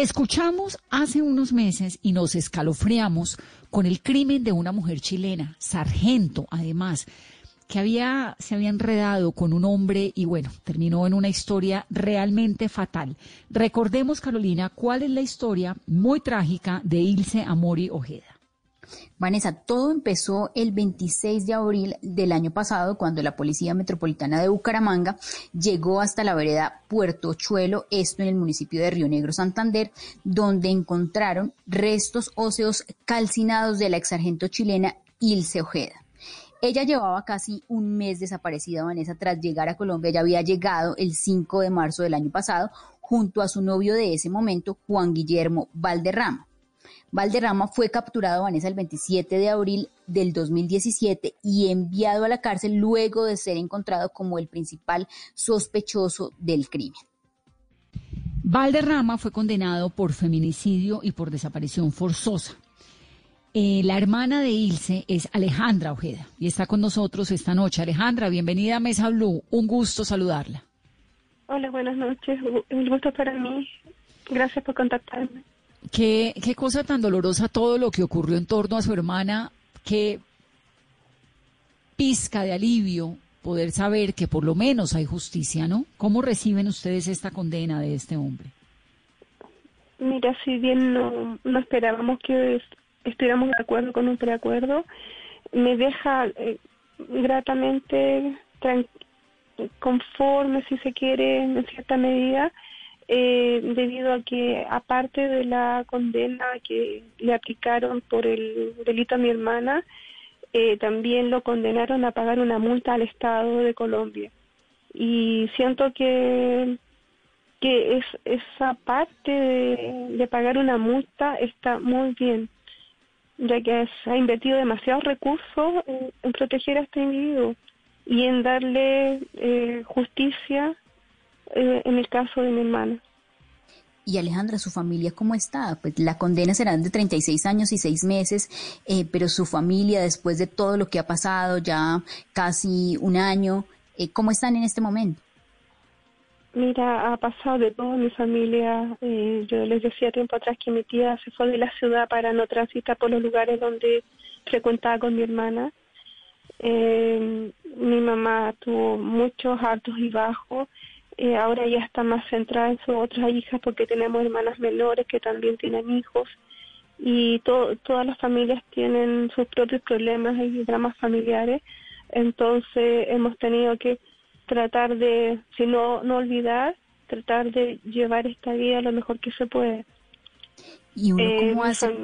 Escuchamos hace unos meses y nos escalofriamos con el crimen de una mujer chilena, sargento además, que había, se había enredado con un hombre y bueno, terminó en una historia realmente fatal. Recordemos, Carolina, cuál es la historia muy trágica de Ilse Amori Ojeda. Vanessa, todo empezó el 26 de abril del año pasado cuando la Policía Metropolitana de Bucaramanga llegó hasta la vereda Puerto Chuelo, esto en el municipio de Río Negro, Santander, donde encontraron restos óseos calcinados de la exargento chilena Ilse Ojeda. Ella llevaba casi un mes desaparecida, Vanessa, tras llegar a Colombia. Ya había llegado el 5 de marzo del año pasado junto a su novio de ese momento, Juan Guillermo Valderrama. Valderrama fue capturado, Vanessa, el 27 de abril del 2017 y enviado a la cárcel luego de ser encontrado como el principal sospechoso del crimen. Valderrama fue condenado por feminicidio y por desaparición forzosa. Eh, la hermana de Ilse es Alejandra Ojeda y está con nosotros esta noche. Alejandra, bienvenida a Mesa Blue. Un gusto saludarla. Hola, buenas noches. Un gusto para mí. Gracias por contactarme. Qué, qué cosa tan dolorosa todo lo que ocurrió en torno a su hermana. Qué pizca de alivio poder saber que por lo menos hay justicia, ¿no? ¿Cómo reciben ustedes esta condena de este hombre? Mira, si bien no, no esperábamos que estuviéramos de acuerdo con un preacuerdo, me deja eh, gratamente conforme, si se quiere, en cierta medida, eh, debido a que, aparte de la condena que le aplicaron por el delito a mi hermana, eh, también lo condenaron a pagar una multa al Estado de Colombia. Y siento que que es, esa parte de, pagar una multa está muy bien ya que se ha invertido demasiados recursos en, proteger a este individuo y en darle eh, justicia eh, en el caso de mi hermana. Y Alejandra, ¿su familia cómo está? Pues la condena será de 36 años y 6 meses, eh, pero su familia, después de todo lo que ha pasado, ya casi un año, ¿cómo están en este momento? Mira, ha pasado de todo mi familia. Eh, yo les decía tiempo atrás que mi tía se fue de la ciudad para no transitar por los lugares donde frecuentaba con mi hermana. Eh, mi mamá tuvo muchos altos y bajos. Eh, ahora ya está más centrada en sus otras hijas porque tenemos hermanas menores que también tienen hijos. Y todas las familias tienen sus propios problemas y dramas familiares. Entonces hemos tenido que tratar de, si no, no olvidar, tratar de llevar esta vida lo mejor que se puede. ¿Y uno cómo eh, hace?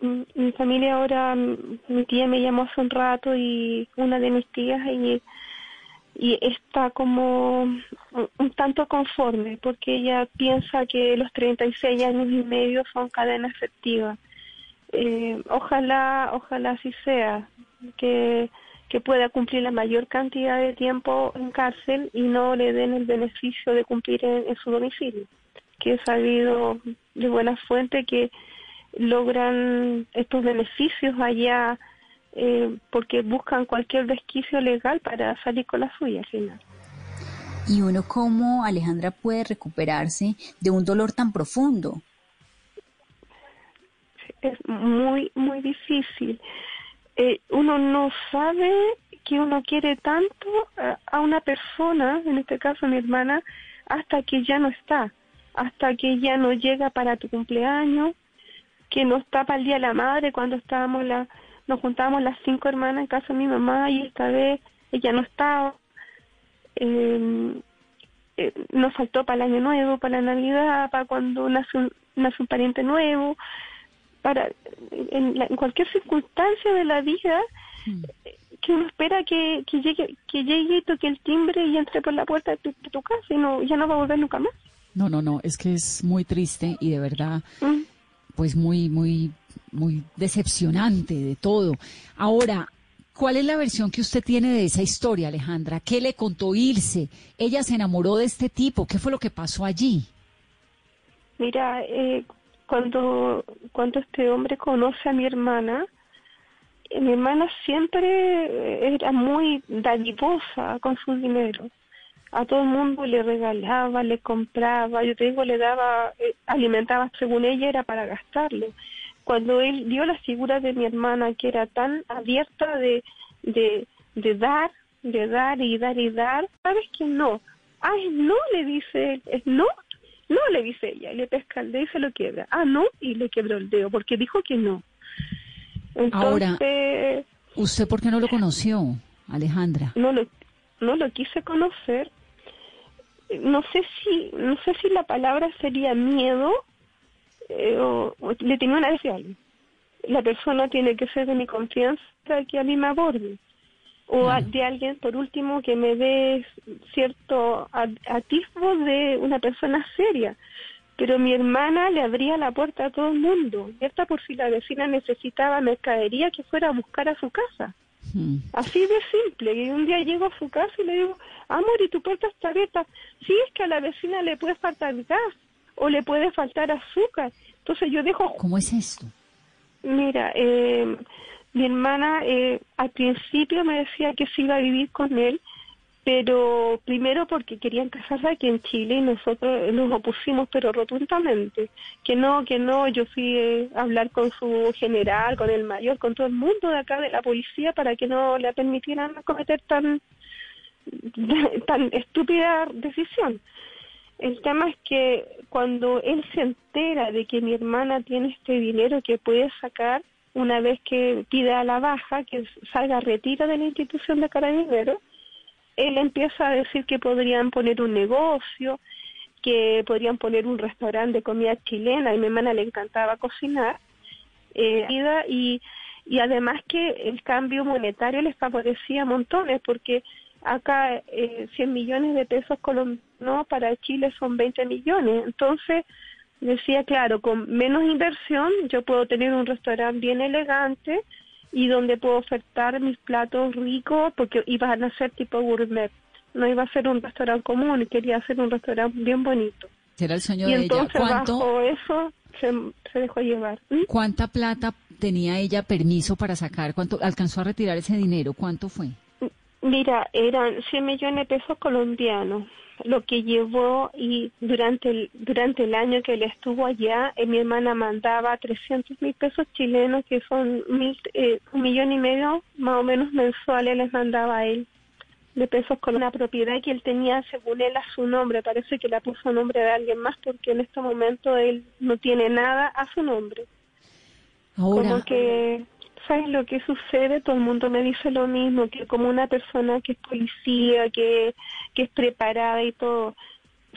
Mi, familia ahora, mi tía me llamó hace un rato y una de mis tías y, y está como un, tanto conforme porque ella piensa que los 36 años y medio son cadena efectiva. Eh, ojalá, ojalá así sea, que que pueda cumplir la mayor cantidad de tiempo en cárcel y no le den el beneficio de cumplir en, su domicilio, que he sabido de buena fuente que logran estos beneficios allá eh, porque buscan cualquier resquicio legal para salir con la suya al final. ¿Y uno cómo, Alejandra, puede recuperarse de un dolor tan profundo? Es muy, muy difícil. Eh, uno no sabe que uno quiere tanto a, una persona, en este caso mi hermana, hasta que ya no está, hasta que ya no llega para tu cumpleaños, que no está para el Día de la Madre, cuando estábamos la, nos juntábamos las cinco hermanas en casa de mi mamá y esta vez ella no estaba. Em, eh, nos faltó para el año nuevo, para la Navidad, para cuando nace un, nace un pariente nuevo para en, cualquier circunstancia de la vida hmm. que uno espera que, que llegue que llegue y toque el timbre y entre por la puerta de tu, casa y no ya no va a volver nunca más no no no es que es muy triste y de verdad mm. Pues muy muy muy decepcionante de todo ahora ¿Cuál es la versión que usted tiene de esa historia, Alejandra? ¿Qué le contó Irse? ¿Ella se enamoró de este tipo? ¿Qué fue lo que pasó allí? Mira, eh, cuando, cuando este hombre conoce a mi hermana, eh, mi hermana siempre era muy dadivosa con su dinero. A todo el mundo le regalaba, le compraba, yo te digo, le daba, eh, alimentaba, según ella era para gastarlo. Cuando él dio la figura de mi hermana, que era tan abierta de, de, de dar, de dar y dar y dar, sabes que no. Ah, no, le dice él, es no, no, le dice ella, y le pesca el dedo y se lo quiebra. Ah, no, y le quebró el dedo, porque dijo que no. Ahora, ¿usted por qué no lo conoció, Alejandra? No lo, no lo quise conocer. No sé si, no sé si la palabra sería miedo eh, o, le tenía una vez La persona tiene que ser de mi confianza para que a mí me aborde o de alguien, por último, que me dé cierto atisbo de una persona seria. Pero mi hermana le abría la puerta a todo el mundo, esta por si la vecina necesitaba mercadería que fuera a buscar a su casa. Así de simple. Y un día llego a su casa y le digo, amor, ¿y tu puerta está abierta? Sí, es que a la vecina le puede faltar gas o le puede faltar azúcar. Entonces yo dejo... ¿Cómo es esto? Mira, eh, mi hermana eh, al principio me decía que se iba a vivir con él, pero primero porque querían casarse aquí en Chile y nosotros nos opusimos pero rotundamente, que no, que no, yo fui eh, a hablar con su general, con el mayor, con todo el mundo de acá de la policía para que no le permitieran cometer tan, tan estúpida decisión. El tema es que cuando él se entera de que mi hermana tiene este dinero que puede sacar, una vez que pida la baja, que salga retiro de la institución de carabineros, él empieza a decir que podrían poner un negocio, que podrían poner un restaurante de comida chilena, y mi hermana le encantaba cocinar, eh, y, y además que el cambio monetario les favorecía montones, porque acá eh, 100 millones de pesos colombianos para Chile son 20 millones, entonces decía, claro, con menos inversión yo puedo tener un restaurante bien elegante y donde puedo ofertar mis platos ricos porque iban a ser tipo gourmet. No iba a ser un restaurante común, quería hacer un restaurante bien bonito. Era el sueño y de entonces ella. ¿Cuánto, bajo eso se, dejó llevar. ¿Mm? ¿Cuánta plata tenía ella permiso para sacar? ¿Cuánto alcanzó a retirar ese dinero? ¿Cuánto fue? Mira, eran 100 millones de pesos colombianos lo que llevó y durante el, durante el año que él estuvo allá, eh, mi hermana mandaba 300 mil pesos chilenos, que son mil, eh, un millón y medio más o menos mensuales, les mandaba a él de pesos con una propiedad que él tenía, según él, a su nombre. Parece que la puso a nombre de alguien más porque en este momento él no tiene nada a su nombre. Como que ¿sabes lo que sucede? Todo el mundo me dice lo mismo, que como una persona que es policía, que, que es preparada y todo,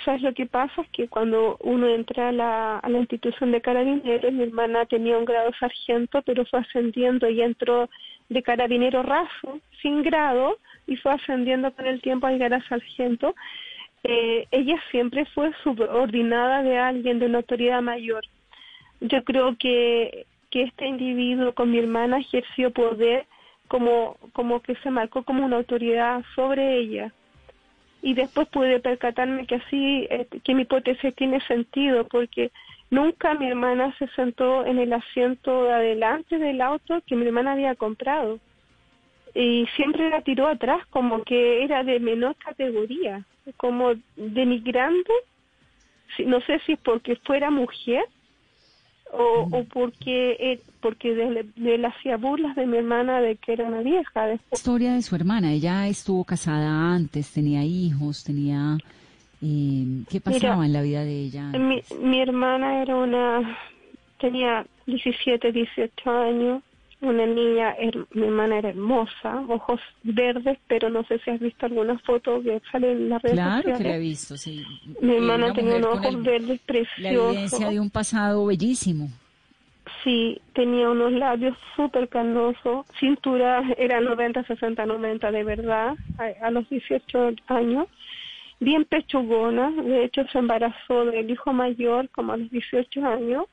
¿sabes lo que pasa? Es que cuando uno entra a la, a la institución de carabineros, mi hermana tenía un grado sargento, pero fue ascendiendo y entró de carabinero raso, sin grado, y fue ascendiendo con el tiempo a llegar a sargento. Eh, ella siempre fue subordinada de alguien, de una autoridad mayor. Yo creo que que este individuo con mi hermana ejerció poder como, como que se marcó como una autoridad sobre ella. Y después pude percatarme que así, eh, que mi hipótesis tiene sentido, porque nunca mi hermana se sentó en el asiento de adelante del auto que mi hermana había comprado. Y siempre la tiró atrás, como que era de menor categoría, como denigrando, no sé si porque fuera mujer o, o porque eh, porque de, él hacía burlas de mi hermana de que era una vieja. La Historia de su hermana, ella estuvo casada antes, tenía hijos, tenía... Eh, ¿Qué pasaba en la vida de ella? Mi, mi hermana era una... tenía 17, 18 años, una niña, mi hermana era hermosa, ojos verdes, pero no sé si has visto alguna foto que sale en la redes claro que la he visto, sí. Mi hermana tenía unos ojos verdes preciosos. La evidencia de un pasado bellísimo. Sí, tenía unos labios súper carnosos, cintura era 90, 60, 90 de verdad, a, a los 18 años bien pechugona, de hecho se embarazó del hijo mayor como a los 18 años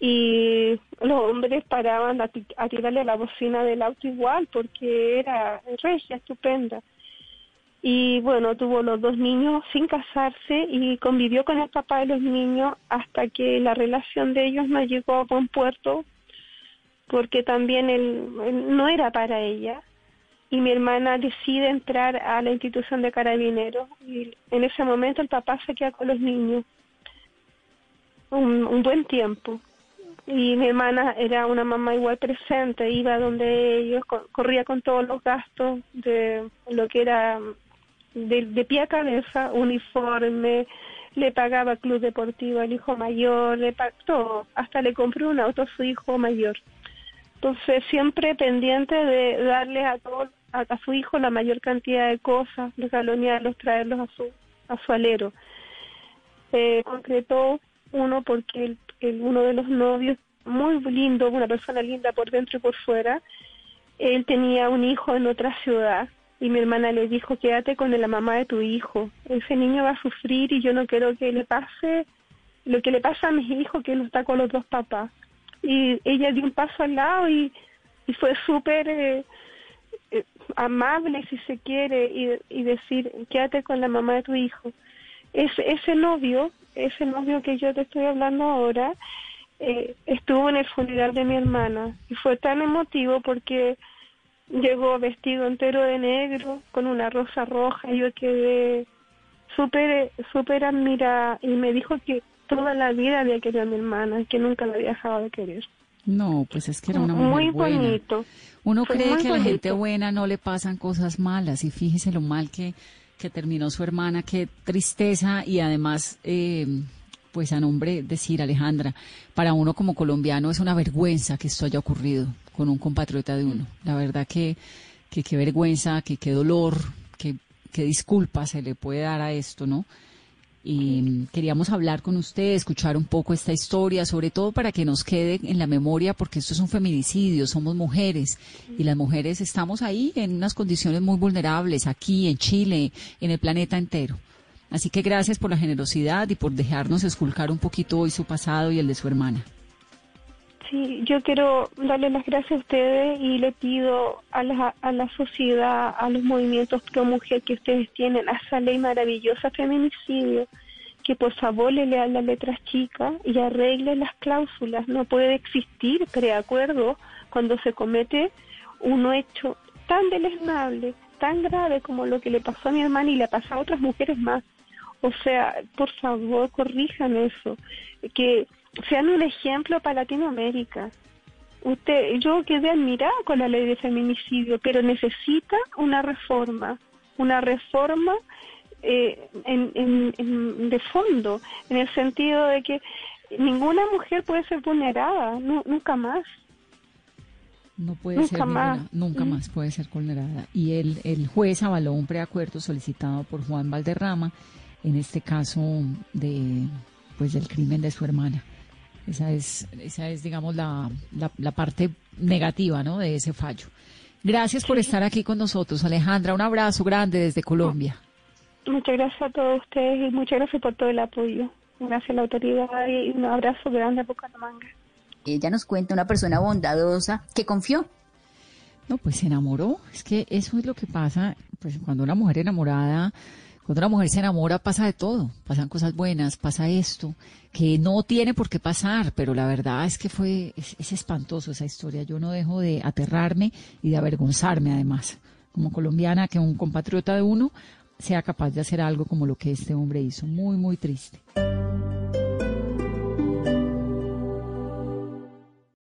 y los hombres paraban a, tirarle la bocina del auto igual porque era regia, estupenda. Y bueno, tuvo los dos niños sin casarse y convivió con el papá de los niños hasta que la relación de ellos no llegó a buen puerto porque también él, no era para ella. y mi hermana decide entrar a la institución de carabineros y en ese momento el papá se queda con los niños un, un buen tiempo y mi hermana era una mamá igual presente, iba donde ellos, corría con todos los gastos de lo que era de, de pie a cabeza, uniforme, le pagaba club deportivo al hijo mayor, le todo, hasta le compró un auto a su hijo mayor. Entonces siempre pendiente de darle a todo, a, su hijo la mayor cantidad de cosas, regalonearlos, traerlos a su, a su alero. Eh, concretó uno porque el, uno de los novios, muy lindo, una persona linda por dentro y por fuera, él tenía un hijo en otra ciudad y mi hermana le dijo, quédate con la mamá de tu hijo, ese niño va a sufrir y yo no quiero que le pase lo que le pasa a mi hijo, que él está con los dos papás. Y ella dio un paso al lado y, y fue súper eh, eh, amable, si se quiere, y, y, decir, quédate con la mamá de tu hijo. Ese novio, ese novio que yo te estoy hablando ahora, eh, estuvo en el funeral de mi hermana. Y fue tan emotivo porque llegó vestido entero de negro con una rosa roja y yo quedé súper súper admirada. Y me dijo que toda la vida había querido a mi hermana que nunca la había dejado de querer. No pues es que era una mujer muy buena. bonito. Uno cree que a la gente buena no le pasan cosas malas y fíjese lo mal que que terminó su hermana qué tristeza y además eh, pues a nombre decir Alejandra para uno como colombiano es una vergüenza que esto haya ocurrido con un compatriota de uno. La verdad que qué vergüenza, que qué dolor, que qué disculpa se le puede dar a esto, ¿no? Y queríamos hablar con usted, escuchar un poco esta historia, sobre todo para que nos quede en la memoria, porque esto es un feminicidio, somos mujeres y las mujeres estamos ahí en unas condiciones muy vulnerables, aquí, en Chile, en el planeta entero. Así que gracias por la generosidad y por dejarnos esculcar un poquito hoy su pasado y el de su hermana. Sí, yo quiero darle las gracias a ustedes y le pido a la, a la sociedad, a los movimientos pro mujer que ustedes tienen, a esa ley maravillosa feminicidio, que por favor le lean las letras chicas y arregle las cláusulas. No puede existir preacuerdo cuando se comete un hecho tan deleznable, tan grave como lo que le pasó a mi hermana y le pasado a otras mujeres más. O sea, por favor, corrijan eso. Que sean un ejemplo para Latinoamérica. Usted, yo quedé admirada con la ley de feminicidio, pero necesita una reforma, una reforma eh, en, de fondo, en el sentido de que ninguna mujer puede ser vulnerada, nunca más. No puede ser más. nunca más puede ser vulnerada. Y el, el juez avaló un preacuerdo solicitado por Juan Valderrama, en este caso de pues del crimen de su hermana. Esa es, esa es digamos, la, la, parte negativa ¿no? de ese fallo. Gracias por estar aquí con nosotros, Alejandra. Un abrazo grande desde Colombia. Muchas gracias a todos ustedes y muchas gracias por todo el apoyo. Gracias a la autoridad y un abrazo grande a Bucaramanga. Ella nos cuenta una persona bondadosa que confió. No, pues se enamoró. Es que eso es lo que pasa, pues cuando una mujer enamorada cuando una mujer se enamora pasa de todo, pasan cosas buenas, pasa esto, que no tiene por qué pasar, pero la verdad es que fue, es, espantoso esa historia. Yo no dejo de aterrarme y de avergonzarme además, como colombiana, que un compatriota de uno sea capaz de hacer algo como lo que este hombre hizo. Muy, muy triste.